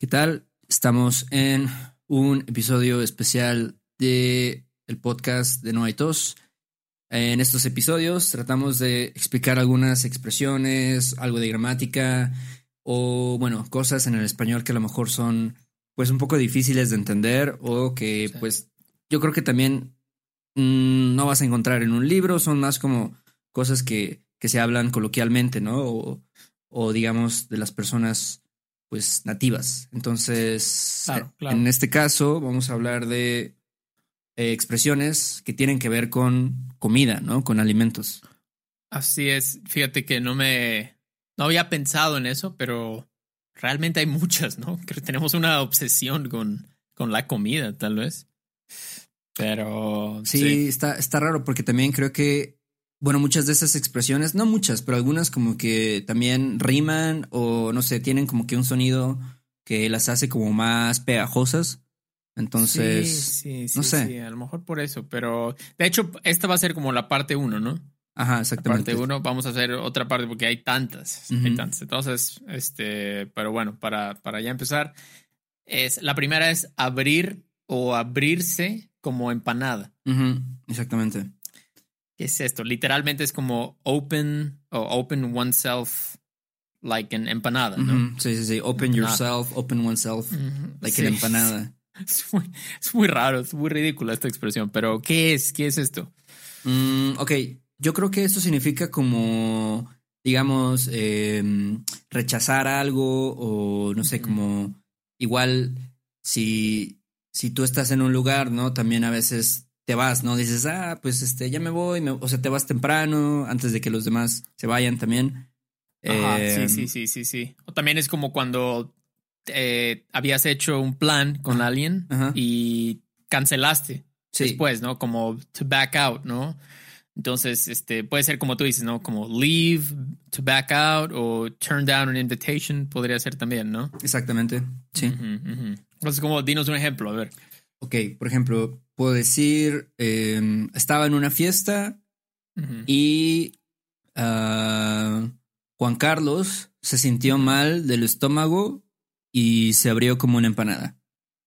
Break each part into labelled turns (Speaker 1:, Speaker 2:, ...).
Speaker 1: ¿Qué tal? Estamos en un episodio especial de el podcast de No hay tos. En estos episodios tratamos de explicar algunas expresiones, algo de gramática o, bueno, cosas en el español que a lo mejor son, pues, un poco difíciles de entender o que, pues, yo creo que también mm, no vas a encontrar en un libro, son más como cosas que, que se hablan coloquialmente, ¿no? O, o digamos, de las personas pues nativas. Entonces, en este caso vamos a hablar de eh, expresiones que tienen que ver con comida, ¿no? Con alimentos.
Speaker 2: Así es. Fíjate que no me, no había pensado en eso, pero realmente hay muchas, ¿no? Que tenemos una obsesión con, con la comida, tal vez. Pero
Speaker 1: sí, Está, está raro porque también creo que bueno, muchas de esas expresiones, no muchas, pero algunas como que también riman o no sé, tienen como que un sonido que las hace como más pegajosas. Entonces, sí, sí, no sé.
Speaker 2: Sí, a lo mejor por eso, pero de hecho, esta va a ser como la parte uno, ¿no?
Speaker 1: Ajá, exactamente.
Speaker 2: La parte uno, vamos a hacer otra parte porque hay tantas, hay tantas. Entonces, este, pero bueno, para, para ya empezar, es, la primera es abrir o abrirse como empanada.
Speaker 1: exactamente.
Speaker 2: ¿Qué es esto? Literalmente es como open o open oneself like an empanada, ¿no?
Speaker 1: Sí, sí, sí. Open yourself, open oneself like an empanada.
Speaker 2: Es muy, es muy, raro, es muy ridícula esta expresión, pero ¿qué es? ¿Qué es esto?
Speaker 1: Mm, ok, yo creo que esto significa como, digamos, em, rechazar algo o no sé, como igual si, si tú estás en un lugar, ¿no? También a veces te vas, ¿no? Dices, ah, pues este, ya me voy, o sea, te vas temprano, antes de que los demás se vayan también.
Speaker 2: Ajá, sí, em, sí, sí, sí, sí. O también es como cuando eh, habías hecho un plan con alguien y cancelaste después, ¿no? Como to back out, ¿no? Entonces, este, puede ser como tú dices, ¿no? Como leave, to back out o turn down an invitation, podría ser también, ¿no?
Speaker 1: Exactamente, sí.
Speaker 2: Entonces, como, dinos un ejemplo, a ver.
Speaker 1: Ok, por ejemplo, puedo decir, em, estaba en una fiesta y ah, Juan Carlos se sintió mal del estómago y se abrió como una empanada,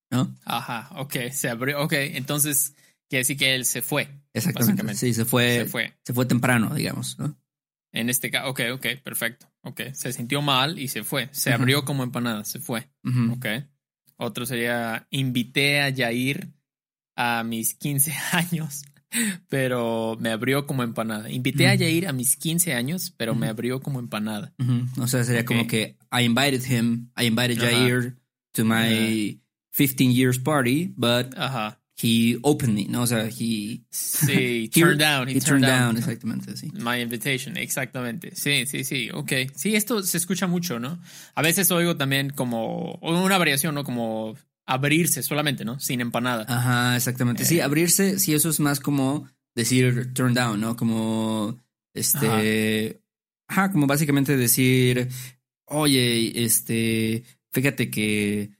Speaker 1: ¿no?
Speaker 2: Ajá, ok, se abrió, ok, entonces quiere decir que él se fue.
Speaker 1: Exactamente, sí, se fue, se fue, se fue temprano, digamos, ¿no?
Speaker 2: En este caso, ok, ok, perfecto, ok, se sintió mal y se fue, se abrió como empanada, se fue, ok. Otro sería, invité a Yair a mis 15 años, pero me abrió como empanada. Invité a Yair a mis 15 años, pero me abrió como empanada.
Speaker 1: O sea, sería como que I invited him, I invited Jair to my 15 years party, but he opened me, ¿no? O sea, he...
Speaker 2: Sí, turned down.
Speaker 1: He, turned, down, exactamente, sí.
Speaker 2: My invitation, exactamente. Sí, sí, sí, ok. Sí, esto se escucha mucho, ¿no? A veces oigo también como una variación, ¿no? Como abrirse solamente, ¿no? Sin empanada.
Speaker 1: Ajá, exactamente. sí, eh. abrirse, sí, eso es más como decir turn down, ¿no? Como, este, ajá, como básicamente decir, oye, este, fíjate que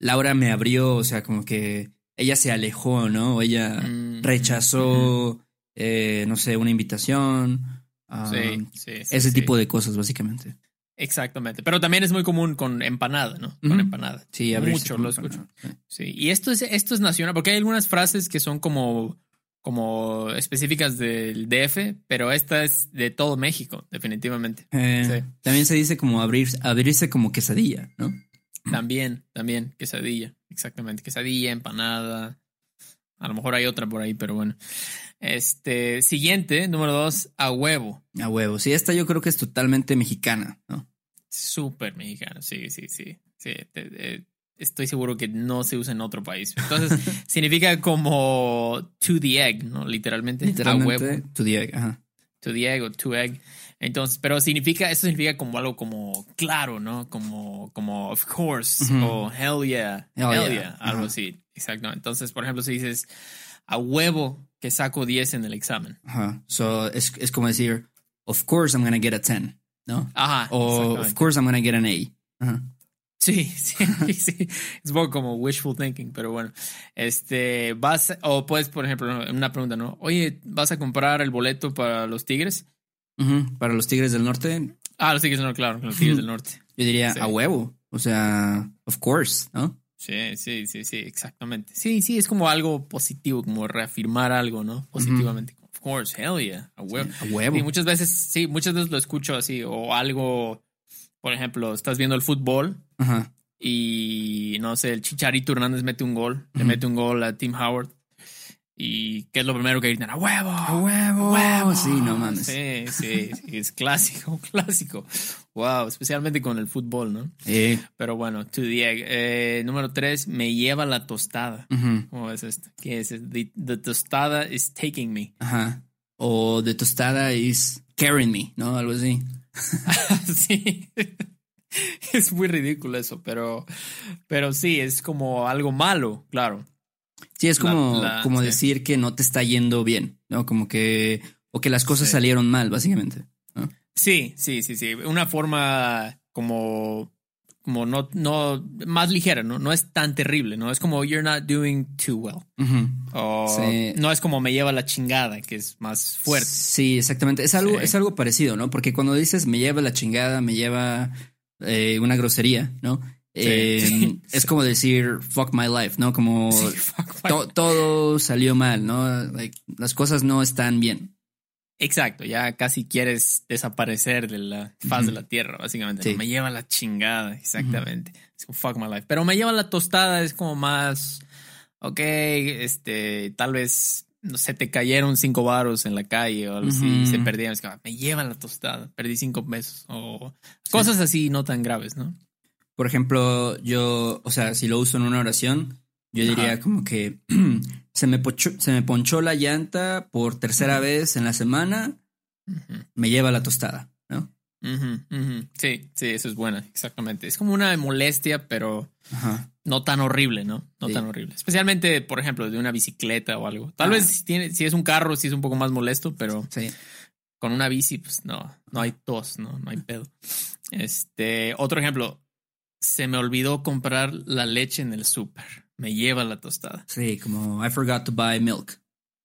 Speaker 1: Laura me abrió, o sea, como que ella se alejó, ¿no? O ella mm, rechazó, eh, no sé, una invitación. sí, sí, ese tipo de cosas, básicamente.
Speaker 2: Exactamente. Pero también es muy común con empanada, ¿no? Con empanada.
Speaker 1: Sí,
Speaker 2: mucho lo escucho. Sí. Y esto es, esto es nacional, porque hay algunas frases que son como, como específicas del DF, pero esta es de todo México, definitivamente.
Speaker 1: Eh, también se dice como abrir, abrirse como quesadilla, ¿no?
Speaker 2: También, también, quesadilla. Exactamente. Quesadilla, empanada. A lo mejor hay otra por ahí, pero bueno. Este, siguiente, número dos, a huevo.
Speaker 1: A huevo. Sí, esta yo creo que es totalmente mexicana, ¿no?
Speaker 2: Súper mexicana, sí, sí, sí. sí estoy seguro que no se usa en otro país. Entonces, significa como to the egg, ¿no? Literalmente.
Speaker 1: Literalmente, a huevo. To the egg, ajá.
Speaker 2: To the egg o to egg. Entonces, pero significa, eso significa como algo como claro, ¿no? Como, como of course, o hell yeah, hell, yeah, algo así. Exacto. Entonces, por ejemplo, si dices a huevo que saco 10 en el examen.
Speaker 1: Ajá. So, es, es como decir, of course I'm gonna get a 10, ¿no?
Speaker 2: Ajá.
Speaker 1: O of course I'm gonna get an A. Ajá.
Speaker 2: Sí, sí, sí. Es poco como wishful thinking, pero bueno. Este, vas, o puedes, por ejemplo, una pregunta, ¿no? Oye, ¿vas a comprar el boleto para los Tigres?
Speaker 1: Para los Tigres del Norte.
Speaker 2: Ah, los Tigres del Norte, claro, los Tigres del Norte.
Speaker 1: Yo diría a huevo. O sea, of course, ¿no?
Speaker 2: Sí, sí, sí, sí, exactamente. Sí, sí, es como algo positivo, como reafirmar algo, ¿no? Positivamente. Of course, hell yeah, a huevo. a huevo. Y muchas veces, sí, muchas veces lo escucho así, o algo, por ejemplo, estás viendo el fútbol y no sé, el Chicharito Hernández mete un gol, le mete un gol a Tim Howard ¿Y qué es lo primero que gritan? ¡A huevo!
Speaker 1: ¡A huevo! huevo! Sí, no mames.
Speaker 2: Sí, sí, es clásico, clásico. Wow, especialmente con el fútbol, ¿no?
Speaker 1: Sí.
Speaker 2: Pero bueno, to the eh, número tres, me lleva la tostada. ¿Cómo es esto? ¿Qué es? The, tostada is taking me.
Speaker 1: Ajá. O the tostada is carrying me, ¿no? Algo así.
Speaker 2: sí. es muy ridículo eso, pero, pero sí, es como algo malo, claro.
Speaker 1: Sí, es como, como decir que no te está yendo bien, ¿no? Como que, o que las cosas salieron mal, básicamente.
Speaker 2: Sí, sí, sí, sí. Una forma como, como no, no, más ligera, ¿no? No es tan terrible, ¿no? Es como you're not doing too well. O no es como me lleva la chingada, que es más fuerte.
Speaker 1: Sí, exactamente. Es algo, es algo parecido, ¿no? Porque cuando dices me lleva la chingada, me lleva eh, una grosería, ¿no? Em, es como decir fuck my life, ¿no? Como todo salió mal, ¿no? las cosas no están bien.
Speaker 2: Exacto, ya casi quieres desaparecer de la faz de la tierra, básicamente. Me lleva la chingada, exactamente. Fuck my life. Pero me lleva la tostada, es como más, ok, este, tal vez no sé, te cayeron cinco varos en la calle o algo así, se perdieron. Es como, me lleva la tostada, perdí cinco pesos o cosas así no tan graves, ¿no?
Speaker 1: Por ejemplo, yo, o sea, si lo uso en una oración, yo diría como que se, me se me ponchó la llanta por tercera vez en la semana, me lleva la tostada, ¿no?
Speaker 2: Sí, sí, eso es buena, exactamente. Es como una molestia, pero no tan horrible, ¿no? No tan horrible. Especialmente, por ejemplo, de una bicicleta o algo. Tal vez si, tiene, si es un carro, sí es un poco más molesto, pero con una bici, pues no, no hay tos, no, no hay pedo. Este, otro ejemplo, se me olvidó comprar la leche en el súper. Me lleva la tostada.
Speaker 1: Sí, como I forgot to buy milk.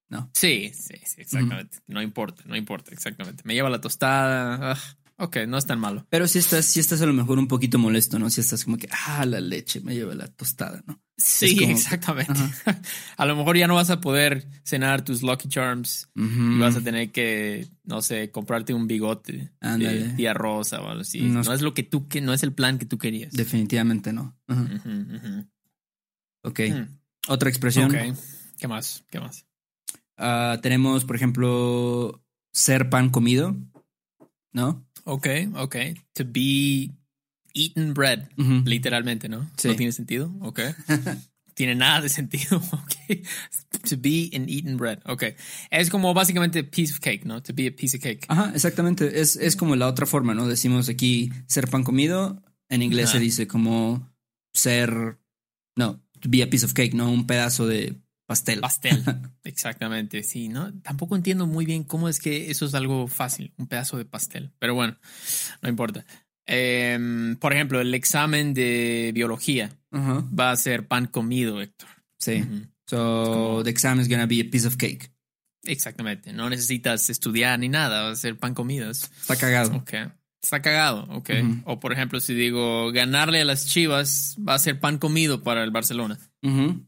Speaker 1: ¿No?
Speaker 2: Sí, sí, sí, exactamente. No importa, no importa, exactamente. Me lleva la tostada. Ah, ok, no es tan malo.
Speaker 1: Pero si estás, si estás a lo mejor un poquito molesto, ¿no? Si estás como que, ah, la leche me lleva la tostada, ¿no?
Speaker 2: Sí, exactamente. a lo mejor ya no vas a poder cenar tus Lucky Charms y vas a tener que, no sé, comprarte un bigote de tía rosa o algo así. No, es lo que tú, que no es el plan que tú querías.
Speaker 1: Definitivamente no. Ok. Hmm. Otra expresión.
Speaker 2: Ok. ¿Qué más? ¿Qué más?
Speaker 1: Ah, tenemos, por ejemplo, ser pan comido, ¿no?
Speaker 2: Ok, ok. To be eaten bread, literalmente, ¿no? No tiene sentido, ok. tiene nada de sentido, ok. To be an eaten bread, ok. Es como básicamente piece of cake, ¿no? To be a piece of cake.
Speaker 1: Ajá, exactamente. Es, es como la otra forma, ¿no? Decimos aquí ser pan comido. En inglés se dice como ser, no, be a piece of cake, ¿no? Un pedazo de pastel.
Speaker 2: Pastel, exactamente, sí, ¿no? Tampoco entiendo muy bien cómo es que eso es algo fácil, un pedazo de pastel, pero bueno, no importa. Em, por ejemplo, el examen de biología va a ser pan comido, Héctor.
Speaker 1: Sí. So, the exam is gonna be a piece of cake.
Speaker 2: Exactamente. No necesitas estudiar ni nada, va a ser pan comido.
Speaker 1: Está cagado.
Speaker 2: Ok. Está cagado, ok. O por ejemplo, si digo ganarle a las Chivas va a ser pan comido para el Barcelona.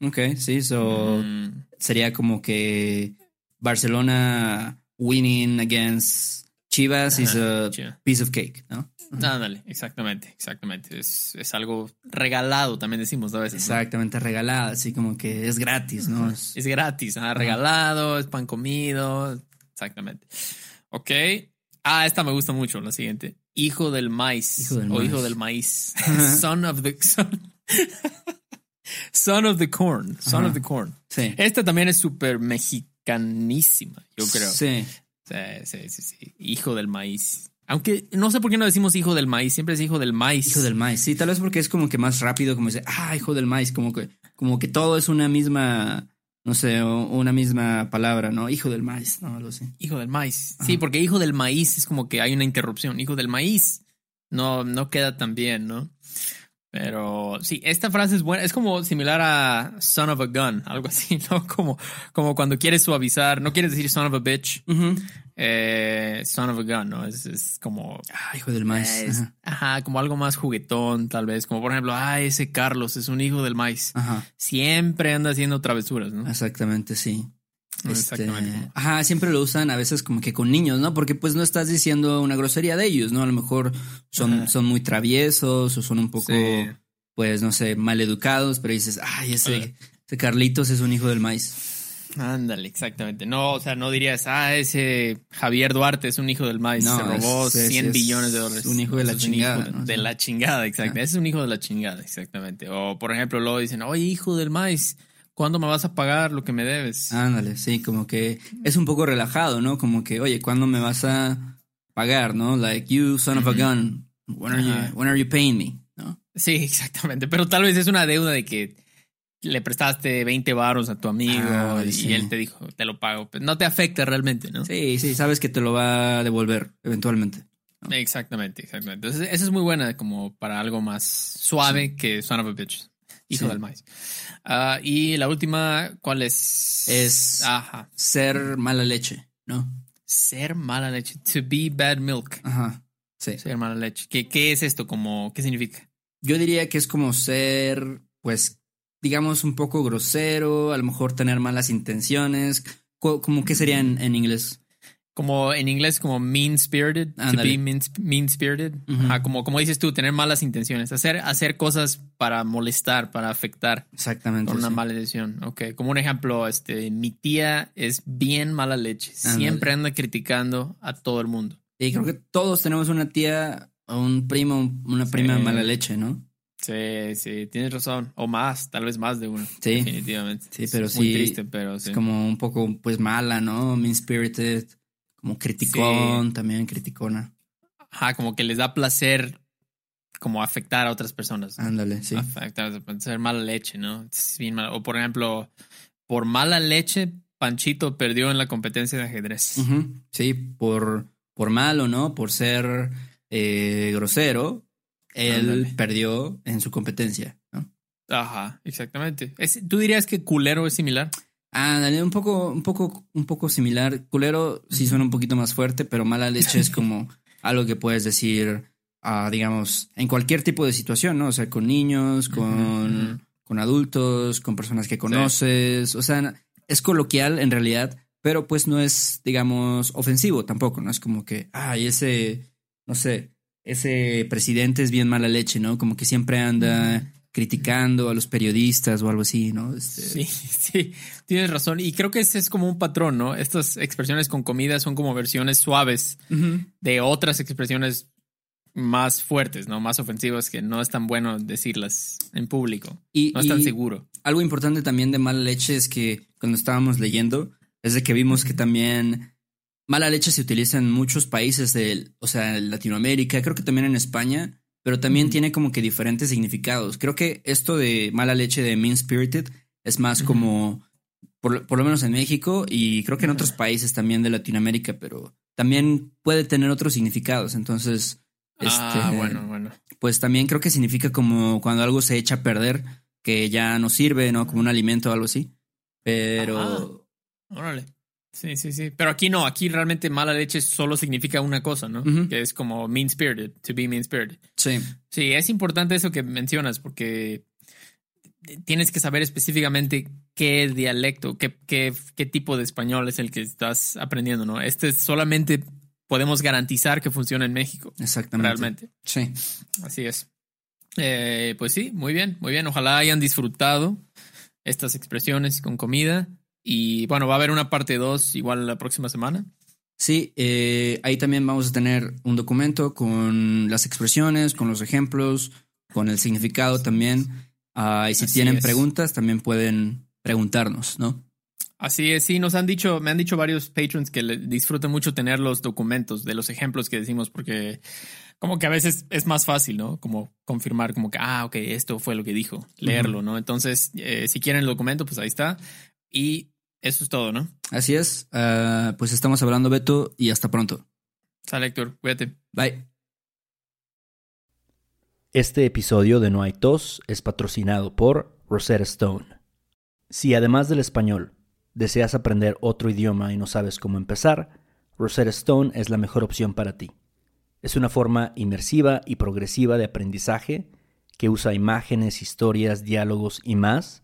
Speaker 1: Ok, sí, so mm. sería como que Barcelona winning against Chivas is a piece of cake, ¿no?
Speaker 2: Ándale, exactamente, exactamente. Es, es, algo regalado, también decimos a veces.
Speaker 1: Exactamente, regalado, así como que es gratis, ¿no?
Speaker 2: Es, gratis, ah, regalado, es pan comido, exactamente. Ok. Ah, esta me gusta mucho, la siguiente. Hijo del maíz. Hijo del o hijo del maíz. son of the son. of the corn. Son of the corn. Sí. Esta también es súper mexicanísima, yo creo.
Speaker 1: Sí.
Speaker 2: Sí, sí, sí, sí. Hijo del maíz. Aunque no sé por qué no decimos hijo del maíz, siempre es hijo del maíz.
Speaker 1: Hijo del maíz, sí, tal vez porque es como que más rápido, como dice, ah, hijo del maíz, como que, como que todo es una misma, no sé, una misma palabra, ¿no? Hijo del maíz, no lo sé.
Speaker 2: Hijo del maíz. Sí, porque hijo del maíz es como que hay una interrupción. Hijo del maíz no, no queda tan bien, ¿no? Pero sí, esta frase es buena. Es como similar a son of a gun, algo así, ¿no? Como, como cuando quieres suavizar, no quieres decir son of a bitch, eh, son of a gun, ¿no? Es, como.
Speaker 1: Ah, hijo del maíz.
Speaker 2: ajá. como algo más juguetón, tal vez. Como por ejemplo, ah, ese Carlos es un hijo del maíz. Ajá. Siempre anda haciendo travesuras, ¿no?
Speaker 1: Exactamente, sí. Este, ajá, siempre lo usan a veces como que con niños, ¿no? Porque pues no estás diciendo una grosería de ellos, ¿no? A lo mejor son, son muy traviesos o son un poco, pues no sé, mal educados, pero dices, ay, ese, ese Carlitos es un hijo del maíz.
Speaker 2: Ándale, exactamente. No, o sea, no dirías, ah, ese Javier Duarte es un hijo del maíz, se robó 100 billones de dólares.
Speaker 1: Un hijo de la chingada.
Speaker 2: De la chingada, exacto. Ese es un hijo de la chingada, exactamente. O, por ejemplo, luego dicen, oye, hijo del maíz, ¿cuándo me vas a pagar lo que me debes?
Speaker 1: Ándale, sí, como que es un poco relajado, ¿no? Como que, oye, ¿cuándo me vas a pagar, no? Like, you son of a gun, when are, you, when are you paying me? ¿no?
Speaker 2: Sí, exactamente. Pero tal vez es una deuda de que le prestaste 20 baros a tu amigo ah, y él te dijo, te lo pago. Pues no te afecta realmente, ¿no?
Speaker 1: Sí, sí, sabes que te lo va a devolver eventualmente.
Speaker 2: Exactamente, exactamente. Entonces, esa es muy buena como para algo más suave que son of a bitch. Hijo del maíz. Ah, y la última, ¿cuál es?
Speaker 1: Es Ajá. ser mala leche, ¿no?
Speaker 2: Ser mala leche. To be bad milk.
Speaker 1: Ajá. Sí.
Speaker 2: Ser mala leche. ¿Qué, qué es esto? Como, ¿Qué significa?
Speaker 1: Yo diría que es como ser, pues, digamos, un poco grosero, a lo mejor tener malas intenciones. ¿Cómo qué sería en inglés?
Speaker 2: como en inglés como mean spirited, to be mean, spirited, como como dices tú, tener malas intenciones, hacer hacer cosas para molestar, para afectar,
Speaker 1: exactamente,
Speaker 2: con una mala decisión. Ok, como un ejemplo, este, mi tía es bien mala leche, siempre anda criticando a todo el mundo.
Speaker 1: Y creo que todos tenemos una tía o un primo, una prima mala leche, ¿no?
Speaker 2: Sí, sí, tienes razón. O más, tal vez más de uno. Sí. Definitivamente.
Speaker 1: Sí, pero sí. Muy triste, pero sí. Es como un poco, pues, mala, ¿no? Mean spirited. Como criticón, también criticona.
Speaker 2: Ajá, como que les da placer como afectar a otras personas.
Speaker 1: Ándale, sí.
Speaker 2: Afectar, ser mala leche, ¿no? O por ejemplo, por mala leche, Panchito perdió en la competencia de ajedrez.
Speaker 1: Sí, por, por malo, ¿no? Por ser eh, grosero, él perdió en su competencia, ¿no?
Speaker 2: Ajá, exactamente. ¿Tú dirías que culero es similar?
Speaker 1: Ah, un poco, un poco, un poco similar. Culero sí suena un poquito más fuerte, pero mala leche es como algo que puedes decir, uh, digamos, en cualquier tipo de situación, ¿no? O sea, con niños, con, con adultos, con personas que conoces. O sea, es coloquial en realidad, pero pues no es, digamos, ofensivo tampoco, ¿no? Es como que, ay, ese, no sé, ese presidente es bien mala leche, ¿no? Como que siempre anda criticando a los periodistas o algo así, ¿no?
Speaker 2: Este... Sí, sí, tienes razón. Y creo que ese es como un patrón, ¿no? Estas expresiones con comida son como versiones suaves de otras expresiones más fuertes, ¿no? Más ofensivas que no es tan bueno decirlas en público. Y, no es tan seguro.
Speaker 1: Algo importante también de mala leche es que cuando estábamos leyendo, es de que vimos que también mala leche se utiliza en muchos países de, o sea, en Latinoamérica, creo que también en España pero también tiene como que diferentes significados. Creo que esto de mala leche de mean spirited es más como, por, lo menos en México y creo que en otros países también de Latinoamérica, pero también puede tener otros significados. Entonces,
Speaker 2: ah, este, bueno, bueno.
Speaker 1: Pues también creo que significa como cuando algo se echa a perder, que ya no sirve, ¿no? Como un alimento o algo así. Pero...
Speaker 2: órale. Sí, sí, sí. Pero aquí no, aquí realmente mala leche solo significa una cosa, ¿no? Que es como mean spirited, to be mean spirited.
Speaker 1: Sí.
Speaker 2: Sí, es importante eso que mencionas porque tienes que saber específicamente qué dialecto, qué, qué, qué tipo de español es el que estás aprendiendo, ¿no? Este solamente podemos garantizar que funciona en México.
Speaker 1: Exactamente.
Speaker 2: Realmente.
Speaker 1: Sí.
Speaker 2: Así es. Eh, pues sí, muy bien, muy bien. Ojalá hayan disfrutado estas expresiones con comida. Y bueno, va a haber una parte 2 igual la próxima semana.
Speaker 1: Sí, eh, ahí también vamos a tener un documento con las expresiones, con los ejemplos, con el significado también. Ah, y si tienen preguntas, también pueden preguntarnos, ¿no?
Speaker 2: Así es, sí, nos han dicho, me han dicho varios patrons que disfrutan mucho tener los documentos de los ejemplos que decimos, porque como que a veces es más fácil, ¿no? Como confirmar, como que, ah, ok, esto fue lo que dijo, leerlo, ¿no? Entonces, eh, si quieren el documento, pues ahí está. Y eso es todo, ¿no?
Speaker 1: Así es. Ah, pues estamos hablando, Beto, y hasta pronto.
Speaker 2: Sale, Héctor. Cuídate.
Speaker 1: Bye.
Speaker 3: Este episodio de No hay tos es patrocinado por Rosetta Stone. Si además del español deseas aprender otro idioma y no sabes cómo empezar, Rosetta Stone es la mejor opción para ti. Es una forma inmersiva y progresiva de aprendizaje que usa imágenes, historias, diálogos y más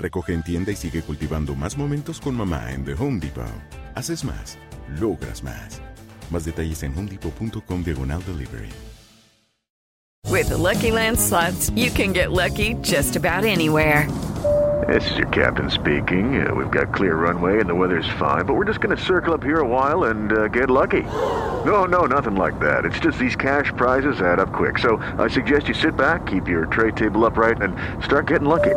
Speaker 4: Recoge en tienda y sigue cultivando más momentos con mamá en The Home Depot. Haces más, logras más. Más detalles en homedepot.com diagonal delivery.
Speaker 5: With the Lucky Land slots, you can get lucky just about anywhere.
Speaker 6: This is your captain speaking. Uh, we've got clear runway and the weather's fine, but we're just going to circle up here a while and uh, get lucky. No, no, nothing like that. It's just these cash prizes add up quick. So I suggest you sit back, keep your tray table upright, and start getting lucky.